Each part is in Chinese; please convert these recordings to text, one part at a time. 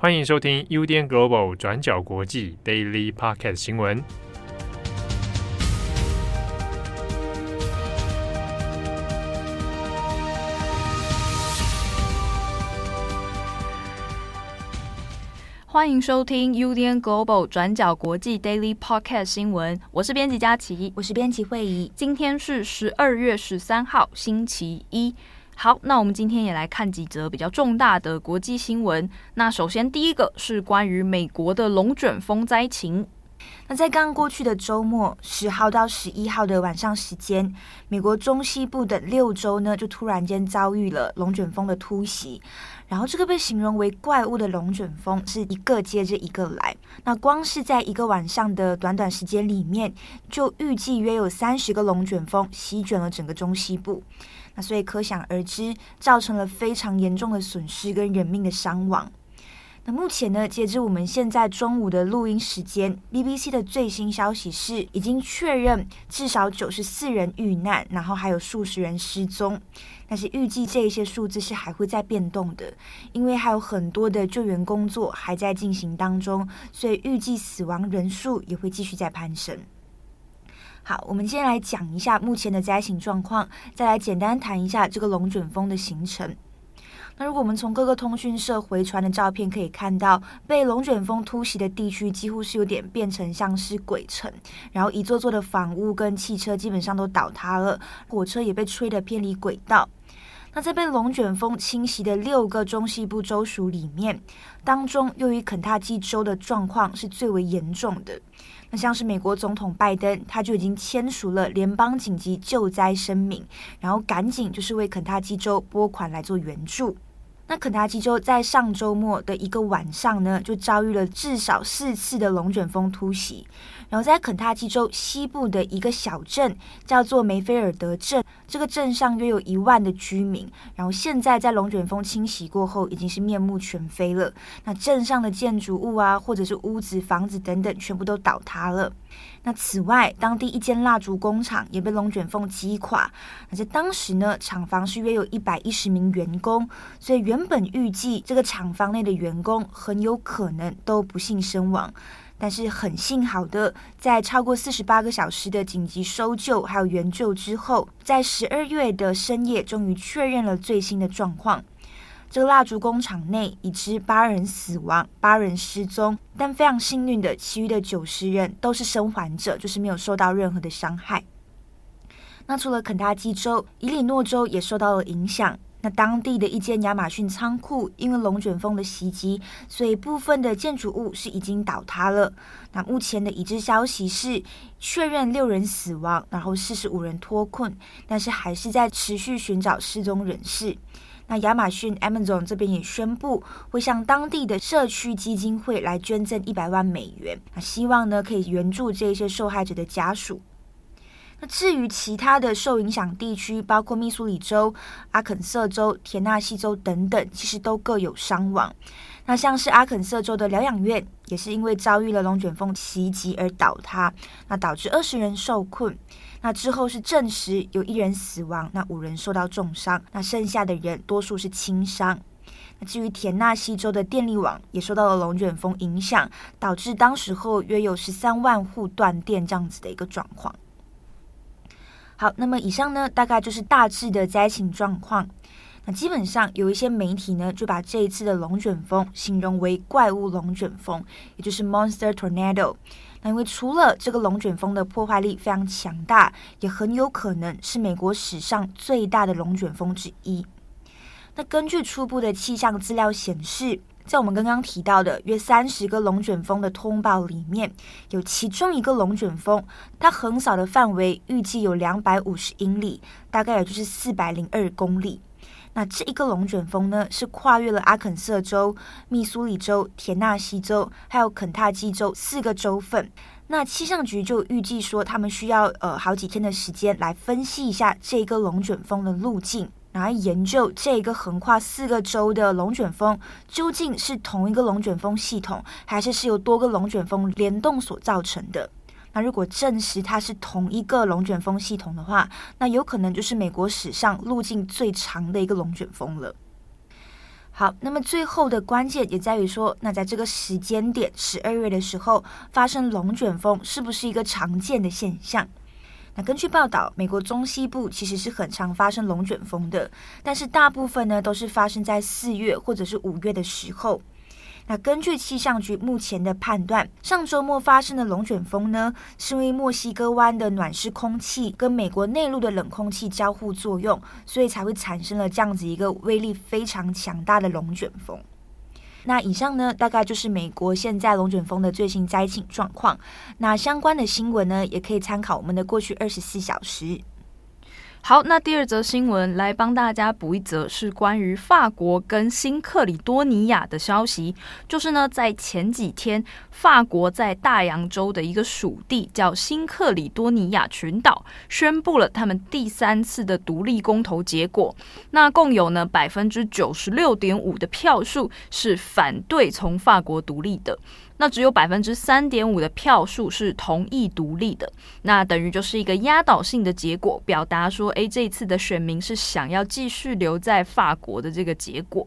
欢迎收听 UDN Global 转角国际 Daily Podcast 新闻。欢迎收听 UDN Global 转角国际 Daily Podcast 新闻。我是编辑佳琪，我是编辑惠仪。今天是十二月十三号，星期一。好，那我们今天也来看几则比较重大的国际新闻。那首先第一个是关于美国的龙卷风灾情。那在刚过去的周末，十号到十一号的晚上时间，美国中西部的六州呢，就突然间遭遇了龙卷风的突袭。然后这个被形容为怪物的龙卷风是一个接着一个来。那光是在一个晚上的短短时间里面，就预计约有三十个龙卷风席卷了整个中西部。所以可想而知，造成了非常严重的损失跟人命的伤亡。那目前呢，截至我们现在中午的录音时间，BBC 的最新消息是，已经确认至少九十四人遇难，然后还有数十人失踪。但是预计这些数字是还会再变动的，因为还有很多的救援工作还在进行当中，所以预计死亡人数也会继续在攀升。好，我们先来讲一下目前的灾情状况，再来简单谈一下这个龙卷风的形成。那如果我们从各个通讯社回传的照片可以看到，被龙卷风突袭的地区几乎是有点变成像是鬼城，然后一座座的房屋跟汽车基本上都倒塌了，火车也被吹得偏离轨道。那在被龙卷风侵袭的六个中西部州属里面，当中又以肯塔基州的状况是最为严重的。那像是美国总统拜登，他就已经签署了联邦紧急救灾声明，然后赶紧就是为肯塔基州拨款来做援助。那肯塔基州在上周末的一个晚上呢，就遭遇了至少四次的龙卷风突袭。然后在肯塔基州西部的一个小镇叫做梅菲尔德镇，这个镇上约有一万的居民。然后现在在龙卷风侵袭过后，已经是面目全非了。那镇上的建筑物啊，或者是屋子、房子等等，全部都倒塌了。那此外，当地一间蜡烛工厂也被龙卷风击垮。那在当时呢，厂房是约有一百一十名员工，所以原原本预计这个厂房内的员工很有可能都不幸身亡。但是很幸好的，在超过四十八个小时的紧急搜救还有援救之后，在十二月的深夜，终于确认了最新的状况。这个蜡烛工厂内已知八人死亡，八人失踪，但非常幸运的，其余的九十人都是生还者，就是没有受到任何的伤害。那除了肯塔基州，伊利诺州也受到了影响。那当地的一间亚马逊仓库因为龙卷风的袭击，所以部分的建筑物是已经倒塌了。那目前的已知消息是确认六人死亡，然后四十五人脱困，但是还是在持续寻找失踪人士。那亚马逊 Amazon 这边也宣布会向当地的社区基金会来捐赠一百万美元，希望呢可以援助这些受害者的家属。那至于其他的受影响地区，包括密苏里州、阿肯色州、田纳西州等等，其实都各有伤亡。那像是阿肯色州的疗养院，也是因为遭遇了龙卷风袭击而倒塌，那导致二十人受困。那之后是证实有一人死亡，那五人受到重伤，那剩下的人多数是轻伤。那至于田纳西州的电力网也受到了龙卷风影响，导致当时候约有十三万户断电这样子的一个状况。好，那么以上呢，大概就是大致的灾情状况。那基本上有一些媒体呢，就把这一次的龙卷风形容为怪物龙卷风，也就是 Monster Tornado。那因为除了这个龙卷风的破坏力非常强大，也很有可能是美国史上最大的龙卷风之一。那根据初步的气象资料显示，在我们刚刚提到的约三十个龙卷风的通报里面，有其中一个龙卷风，它横扫的范围预计有两百五十英里，大概也就是四百零二公里。那这一个龙卷风呢，是跨越了阿肯色州、密苏里州、田纳西州，还有肯塔基州四个州份。那气象局就预计说，他们需要呃好几天的时间来分析一下这个龙卷风的路径，来研究这个横跨四个州的龙卷风究竟是同一个龙卷风系统，还是是由多个龙卷风联动所造成的。那如果证实它是同一个龙卷风系统的话，那有可能就是美国史上路径最长的一个龙卷风了。好，那么最后的关键也在于说，那在这个时间点，十二月的时候发生龙卷风，是不是一个常见的现象？那根据报道，美国中西部其实是很常发生龙卷风的，但是大部分呢都是发生在四月或者是五月的时候。那根据气象局目前的判断，上周末发生的龙卷风呢，是因为墨西哥湾的暖湿空气跟美国内陆的冷空气交互作用，所以才会产生了这样子一个威力非常强大的龙卷风。那以上呢，大概就是美国现在龙卷风的最新灾情状况。那相关的新闻呢，也可以参考我们的过去二十四小时。好，那第二则新闻来帮大家补一则，是关于法国跟新克里多尼亚的消息。就是呢，在前几天，法国在大洋洲的一个属地叫新克里多尼亚群岛，宣布了他们第三次的独立公投结果。那共有呢百分之九十六点五的票数是反对从法国独立的。那只有百分之三点五的票数是同意独立的，那等于就是一个压倒性的结果，表达说，诶，这一次的选民是想要继续留在法国的这个结果。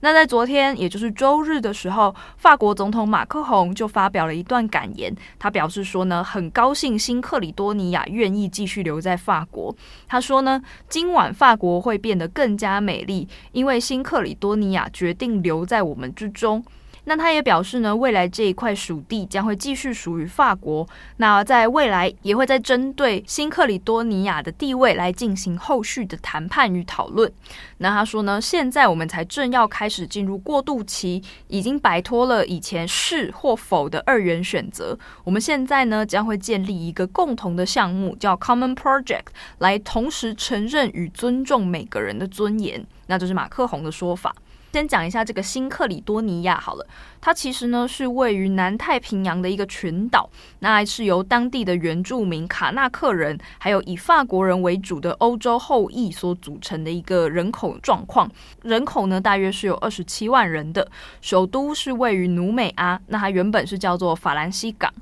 那在昨天，也就是周日的时候，法国总统马克宏就发表了一段感言，他表示说呢，很高兴新克里多尼亚愿意继续留在法国。他说呢，今晚法国会变得更加美丽，因为新克里多尼亚决定留在我们之中。那他也表示呢，未来这一块属地将会继续属于法国。那在未来也会在针对新克里多尼亚的地位来进行后续的谈判与讨论。那他说呢，现在我们才正要开始进入过渡期，已经摆脱了以前是或否的二元选择。我们现在呢，将会建立一个共同的项目，叫 Common Project，来同时承认与尊重每个人的尊严。那这是马克宏的说法。先讲一下这个新克里多尼亚好了，它其实呢是位于南太平洋的一个群岛，那是由当地的原住民卡纳克人，还有以法国人为主的欧洲后裔所组成的一个人口状况。人口呢大约是有二十七万人的，首都是位于努美阿，那它原本是叫做法兰西港。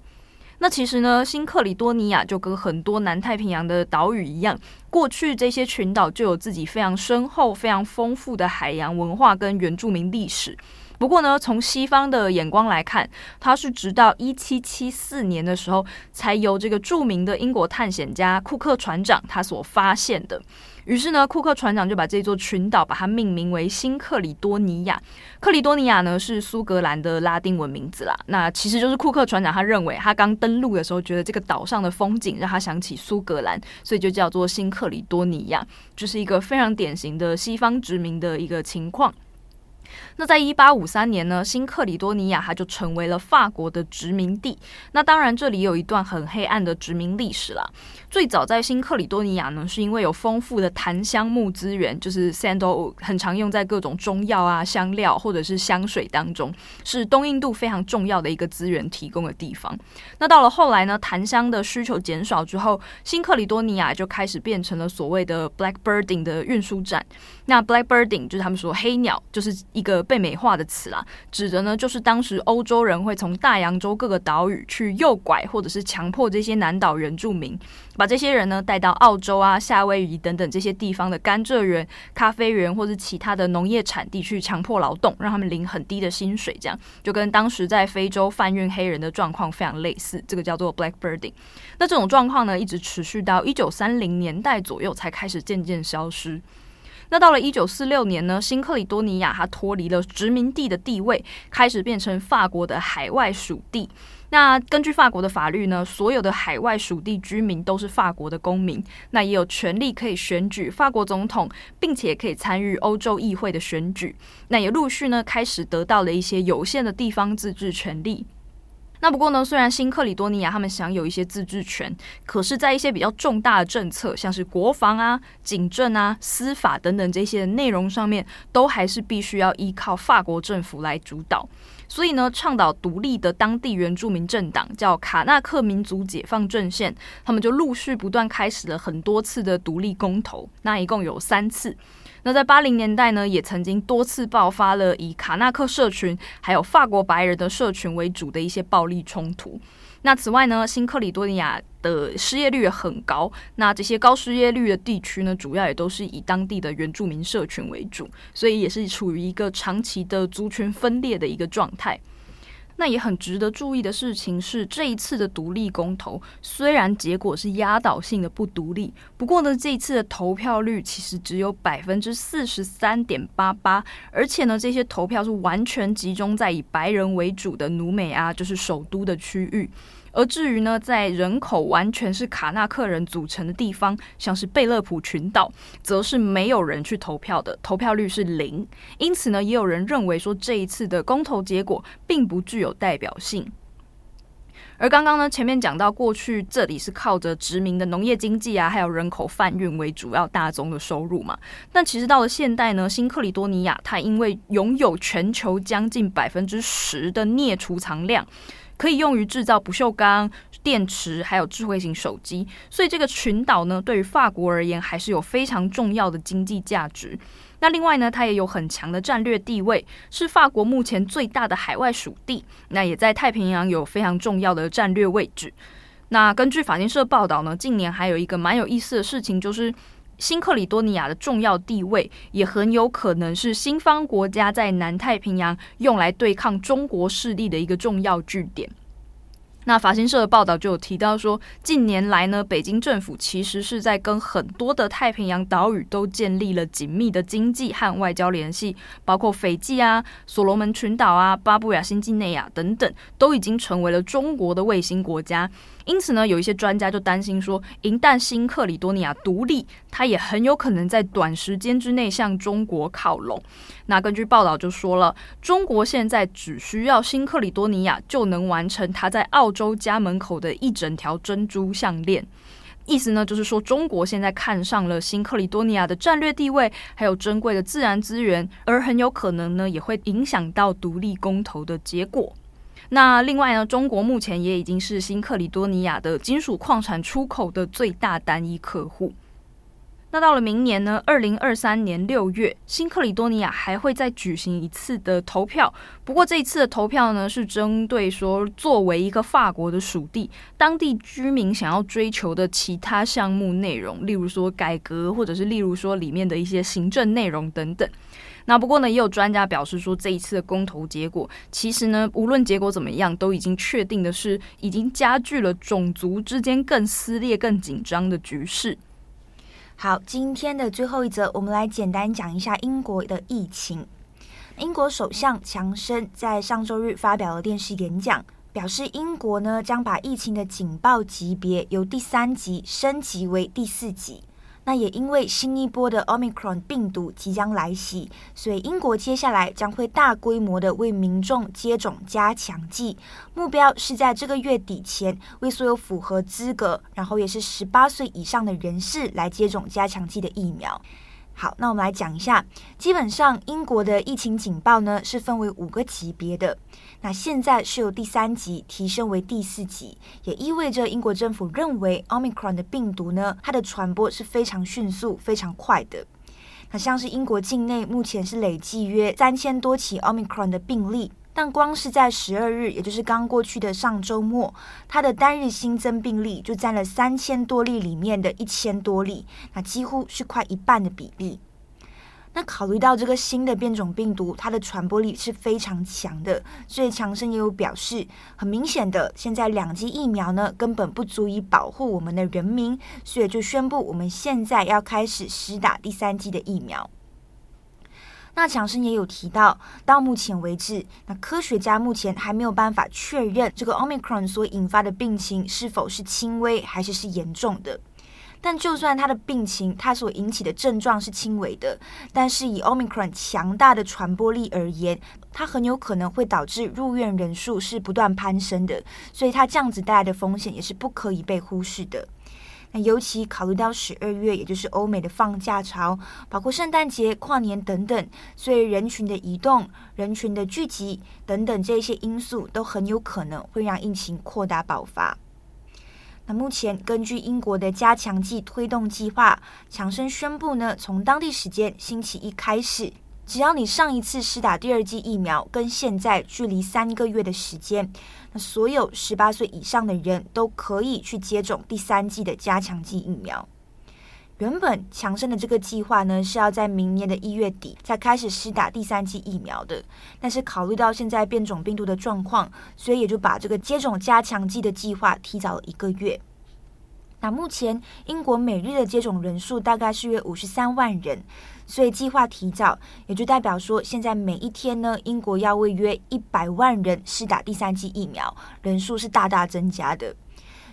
那其实呢，新克里多尼亚就跟很多南太平洋的岛屿一样，过去这些群岛就有自己非常深厚、非常丰富的海洋文化跟原住民历史。不过呢，从西方的眼光来看，它是直到一七七四年的时候，才由这个著名的英国探险家库克船长他所发现的。于是呢，库克船长就把这座群岛把它命名为新克里多尼亚。克里多尼亚呢是苏格兰的拉丁文名字啦。那其实就是库克船长他认为他刚登陆的时候，觉得这个岛上的风景让他想起苏格兰，所以就叫做新克里多尼亚，就是一个非常典型的西方殖民的一个情况。那在一八五三年呢，新克里多尼亚它就成为了法国的殖民地。那当然，这里有一段很黑暗的殖民历史啦。最早在新克里多尼亚呢，是因为有丰富的檀香木资源，就是 sandalwood，很常用在各种中药啊、香料或者是香水当中，是东印度非常重要的一个资源提供的地方。那到了后来呢，檀香的需求减少之后，新克里多尼亚就开始变成了所谓的 blackbirding 的运输站。那 blackbirding 就是他们说黑鸟，就是一个被美化的词啦，指的呢就是当时欧洲人会从大洋洲各个岛屿去诱拐或者是强迫这些南岛原住民，把这些人呢带到澳洲啊、夏威夷等等这些地方的甘蔗园、咖啡园或者其他的农业产地去强迫劳动，让他们领很低的薪水，这样就跟当时在非洲贩运黑人的状况非常类似。这个叫做 blackbirding。那这种状况呢，一直持续到一九三零年代左右才开始渐渐消失。那到了一九四六年呢，新克里多尼亚它脱离了殖民地的地位，开始变成法国的海外属地。那根据法国的法律呢，所有的海外属地居民都是法国的公民，那也有权利可以选举法国总统，并且可以参与欧洲议会的选举。那也陆续呢开始得到了一些有限的地方自治权利。那不过呢，虽然新克里多尼亚他们享有一些自治权，可是，在一些比较重大的政策，像是国防啊、警政啊、司法等等这些内容上面，都还是必须要依靠法国政府来主导。所以呢，倡导独立的当地原住民政党叫卡纳克民族解放阵线，他们就陆续不断开始了很多次的独立公投，那一共有三次。那在八零年代呢，也曾经多次爆发了以卡纳克社群还有法国白人的社群为主的一些暴力冲突。那此外呢，新克里多尼亚的失业率也很高。那这些高失业率的地区呢，主要也都是以当地的原住民社群为主，所以也是处于一个长期的族群分裂的一个状态。那也很值得注意的事情是，这一次的独立公投虽然结果是压倒性的不独立，不过呢，这一次的投票率其实只有百分之四十三点八八，而且呢，这些投票是完全集中在以白人为主的努美阿，就是首都的区域。而至于呢，在人口完全是卡纳克人组成的地方，像是贝勒普群岛，则是没有人去投票的，投票率是零。因此呢，也有人认为说，这一次的公投结果并不具有代表性。而刚刚呢，前面讲到过去这里是靠着殖民的农业经济啊，还有人口贩运为主要大宗的收入嘛。但其实到了现代呢，新克里多尼亚它因为拥有全球将近百分之十的镍储藏量。可以用于制造不锈钢、电池，还有智慧型手机。所以这个群岛呢，对于法国而言，还是有非常重要的经济价值。那另外呢，它也有很强的战略地位，是法国目前最大的海外属地。那也在太平洋有非常重要的战略位置。那根据法新社报道呢，近年还有一个蛮有意思的事情，就是。新克里多尼亚的重要地位，也很有可能是西方国家在南太平洋用来对抗中国势力的一个重要据点。那法新社的报道就有提到说，近年来呢，北京政府其实是在跟很多的太平洋岛屿都建立了紧密的经济和外交联系，包括斐济啊、所罗门群岛啊、巴布亚新几内亚等等，都已经成为了中国的卫星国家。因此呢，有一些专家就担心说，一旦新克里多尼亚独立，它也很有可能在短时间之内向中国靠拢。那根据报道就说了，中国现在只需要新克里多尼亚就能完成它在澳洲家门口的一整条珍珠项链。意思呢，就是说中国现在看上了新克里多尼亚的战略地位，还有珍贵的自然资源，而很有可能呢，也会影响到独立公投的结果。那另外呢，中国目前也已经是新克里多尼亚的金属矿产出口的最大单一客户。那到了明年呢，二零二三年六月，新克里多尼亚还会再举行一次的投票。不过这一次的投票呢，是针对说作为一个法国的属地，当地居民想要追求的其他项目内容，例如说改革，或者是例如说里面的一些行政内容等等。那不过呢，也有专家表示说，这一次的公投结果，其实呢，无论结果怎么样，都已经确定的是，已经加剧了种族之间更撕裂、更紧张的局势。好，今天的最后一则，我们来简单讲一下英国的疫情。英国首相强生在上周日发表了电视演讲，表示英国呢将把疫情的警报级别由第三级升级为第四级。那也因为新一波的 Omicron 病毒即将来袭，所以英国接下来将会大规模的为民众接种加强剂，目标是在这个月底前为所有符合资格，然后也是十八岁以上的人士来接种加强剂的疫苗。好，那我们来讲一下，基本上英国的疫情警报呢是分为五个级别的，那现在是由第三级提升为第四级，也意味着英国政府认为 Omicron 的病毒呢，它的传播是非常迅速、非常快的。那像是英国境内目前是累计约三千多起 Omicron 的病例。但光是在十二日，也就是刚过去的上周末，它的单日新增病例就占了三千多例里面的一千多例，那几乎是快一半的比例。那考虑到这个新的变种病毒，它的传播力是非常强的，所以强生也有表示，很明显的，现在两剂疫苗呢根本不足以保护我们的人民，所以就宣布我们现在要开始施打第三剂的疫苗。那强生也有提到，到目前为止，那科学家目前还没有办法确认这个 Omicron 所引发的病情是否是轻微还是是严重的。但就算他的病情，他所引起的症状是轻微的，但是以 Omicron 强大的传播力而言，它很有可能会导致入院人数是不断攀升的，所以它这样子带来的风险也是不可以被忽视的。尤其考虑到十二月，也就是欧美的放假潮，包括圣诞节、跨年等等，所以人群的移动、人群的聚集等等这些因素，都很有可能会让疫情扩大爆发。那目前根据英国的加强剂推动计划，强生宣布呢，从当地时间星期一开始，只要你上一次施打第二剂疫苗跟现在距离三个月的时间，那所有十八岁以上的人都可以去接种第三剂的加强剂疫苗。原本强生的这个计划呢，是要在明年的一月底才开始施打第三剂疫苗的，但是考虑到现在变种病毒的状况，所以也就把这个接种加强剂的计划提早了一个月。那目前英国每日的接种人数大概是约五十三万人，所以计划提早，也就代表说现在每一天呢，英国要为约一百万人施打第三剂疫苗，人数是大大增加的。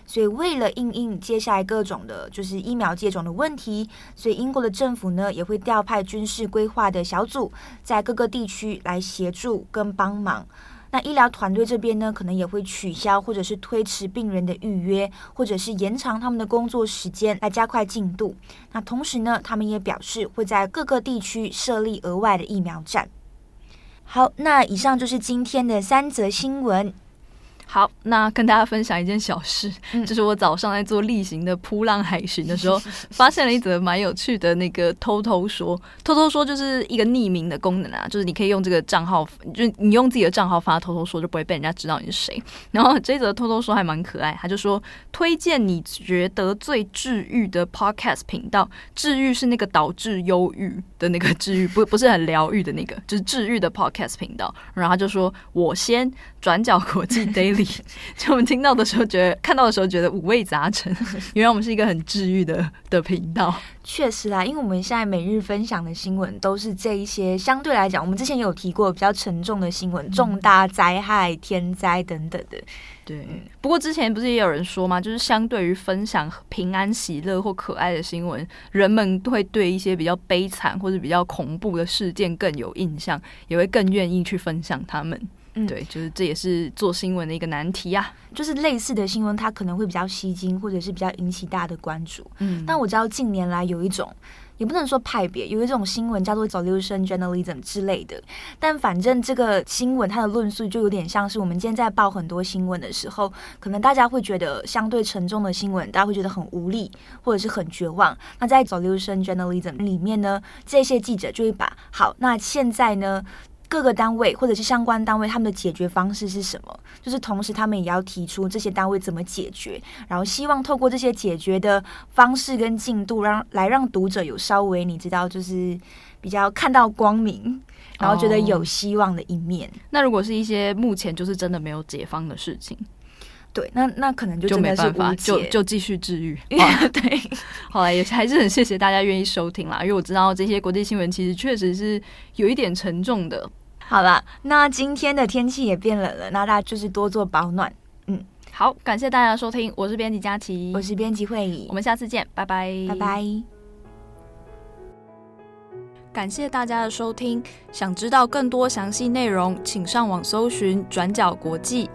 所以，为了应应接下来各种的，就是疫苗接种的问题，所以英国的政府呢也会调派军事规划的小组，在各个地区来协助跟帮忙。那医疗团队这边呢，可能也会取消或者是推迟病人的预约，或者是延长他们的工作时间，来加快进度。那同时呢，他们也表示会在各个地区设立额外的疫苗站。好，那以上就是今天的三则新闻。好，那跟大家分享一件小事，嗯、就是我早上在做例行的扑浪海巡的时候，发现了一则蛮有趣的那个偷偷说，偷偷说就是一个匿名的功能啊，就是你可以用这个账号，就你用自己的账号发偷偷说，就不会被人家知道你是谁。然后这则偷偷说还蛮可爱，他就说推荐你觉得最治愈的 podcast 频道，治愈是那个导致忧郁的那个治愈，不不是很疗愈的那个，就是治愈的 podcast 频道。然后他就说我先转角国际 daily。就我们听到的时候，觉得看到的时候觉得五味杂陈。原来我们是一个很治愈的的频道。确实啦，因为我们现在每日分享的新闻都是这一些相对来讲，我们之前有提过比较沉重的新闻，重大灾害、天灾等等的。对，不过之前不是也有人说吗？就是相对于分享平安喜乐或可爱的新闻，人们会对一些比较悲惨或者比较恐怖的事件更有印象，也会更愿意去分享他们。嗯，对，就是这也是做新闻的一个难题啊。就是类似的新闻，它可能会比较吸睛，或者是比较引起大家的关注。嗯，但我知道近年来有一种，也不能说派别，有一种新闻叫做 solution journalism 之类的。但反正这个新闻它的论述就有点像是我们今天在报很多新闻的时候，可能大家会觉得相对沉重的新闻，大家会觉得很无力，或者是很绝望。那在 solution journalism 里面呢，这些记者就会把好，那现在呢，各个单位或者是相关单位，他们的解决方式是什么？就是同时，他们也要提出这些单位怎么解决，然后希望透过这些解决的方式跟进度，让来让读者有稍微你知道，就是比较看到光明，然后觉得有希望的一面。哦，那如果是一些目前就是真的没有解方的事情，对，那那可能就真的是就没办法，就就继续治愈。对，后来也还是很谢谢大家愿意收听啦，因为我知道这些国际新闻其实确实是有一点沉重的。好了，那今天的天气也变冷了，那大家就是多做保暖。嗯，好，感谢大家的收听，我是编辑佳琪，我是编辑会议，我们下次见，拜拜，拜拜。感谢大家的收听，想知道更多详细内容，请上网搜寻转角国际。